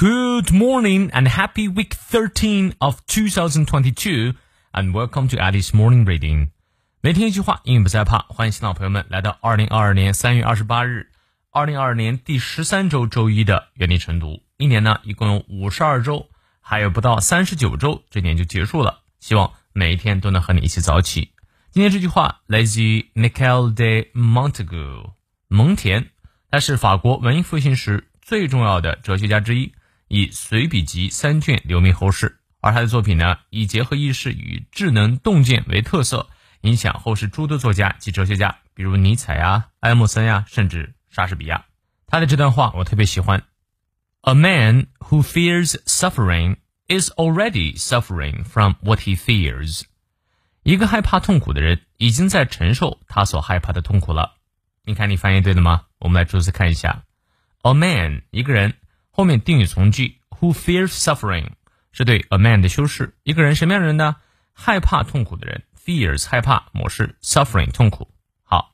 Good morning and happy week 13 of 2022 and welcome to Alice Morning Reading。每天一句话，英语不再怕。欢迎新老朋友们来到2022年3月28日，2022年第十三周周一的原地晨读。一年呢，一共有五十二周，还有不到三十九周，这年就结束了。希望每一天都能和你一起早起。今天这句话来自于 Michel de Montaigu，蒙田，他是法国文艺复兴时最重要的哲学家之一。以随笔集三卷留名后世，而他的作品呢，以结合意识与智能洞见为特色，影响后世诸多作家及哲学家，比如尼采呀、爱默生呀，甚至莎士比亚。他的这段话我特别喜欢：A man who fears suffering is already suffering from what he fears。一个害怕痛苦的人，已经在承受他所害怕的痛苦了。你看，你翻译对了吗？我们来逐字看一下：A man，一个人。后面定语从句 who fears suffering 是对 a man 的修饰，一个人什么样的人呢？害怕痛苦的人，fears 害怕模式，suffering 痛苦。好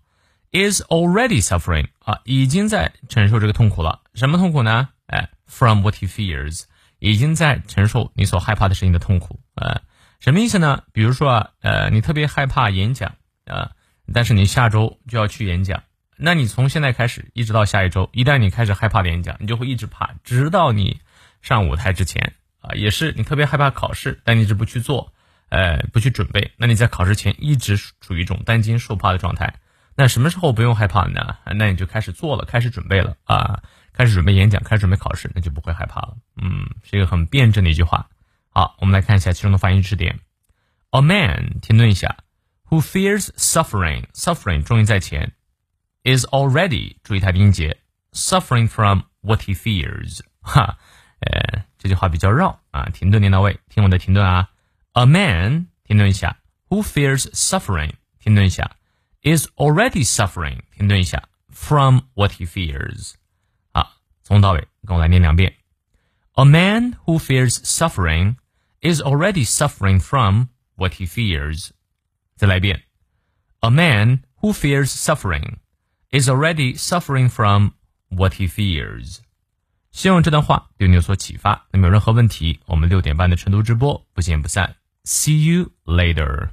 ，is already suffering 啊，已经在承受这个痛苦了。什么痛苦呢？哎，from what he fears 已经在承受你所害怕的事情的痛苦。呃，什么意思呢？比如说，呃，你特别害怕演讲啊，但是你下周就要去演讲。那你从现在开始一直到下一周，一旦你开始害怕演讲，你就会一直怕，直到你上舞台之前啊，也是你特别害怕考试，但你一直不去做，呃，不去准备，那你在考试前一直处于一种担惊受怕的状态。那什么时候不用害怕呢？那你就开始做了，开始准备了啊，开始准备演讲，开始准备考试，那就不会害怕了。嗯，是一个很辩证的一句话。好，我们来看一下其中的发音知识点。A man，停顿一下，who fears suffering，suffering 重音在前。is already 注意它的音节，suffering from what he fears。哈，呃，这句话比较绕啊，停顿念到位，听我的停顿啊。A man 停顿一下，who fears suffering 停顿一下，is already suffering 停顿一下，from what he fears。好，从头到尾跟我来念两遍。A man who fears suffering is already suffering from what he fears。再来一遍。A man who fears suffering is already suffering from what he fears。希望这段话对你有所启发。那么有任何问题，我们六点半的晨读直播不见不散。See you later.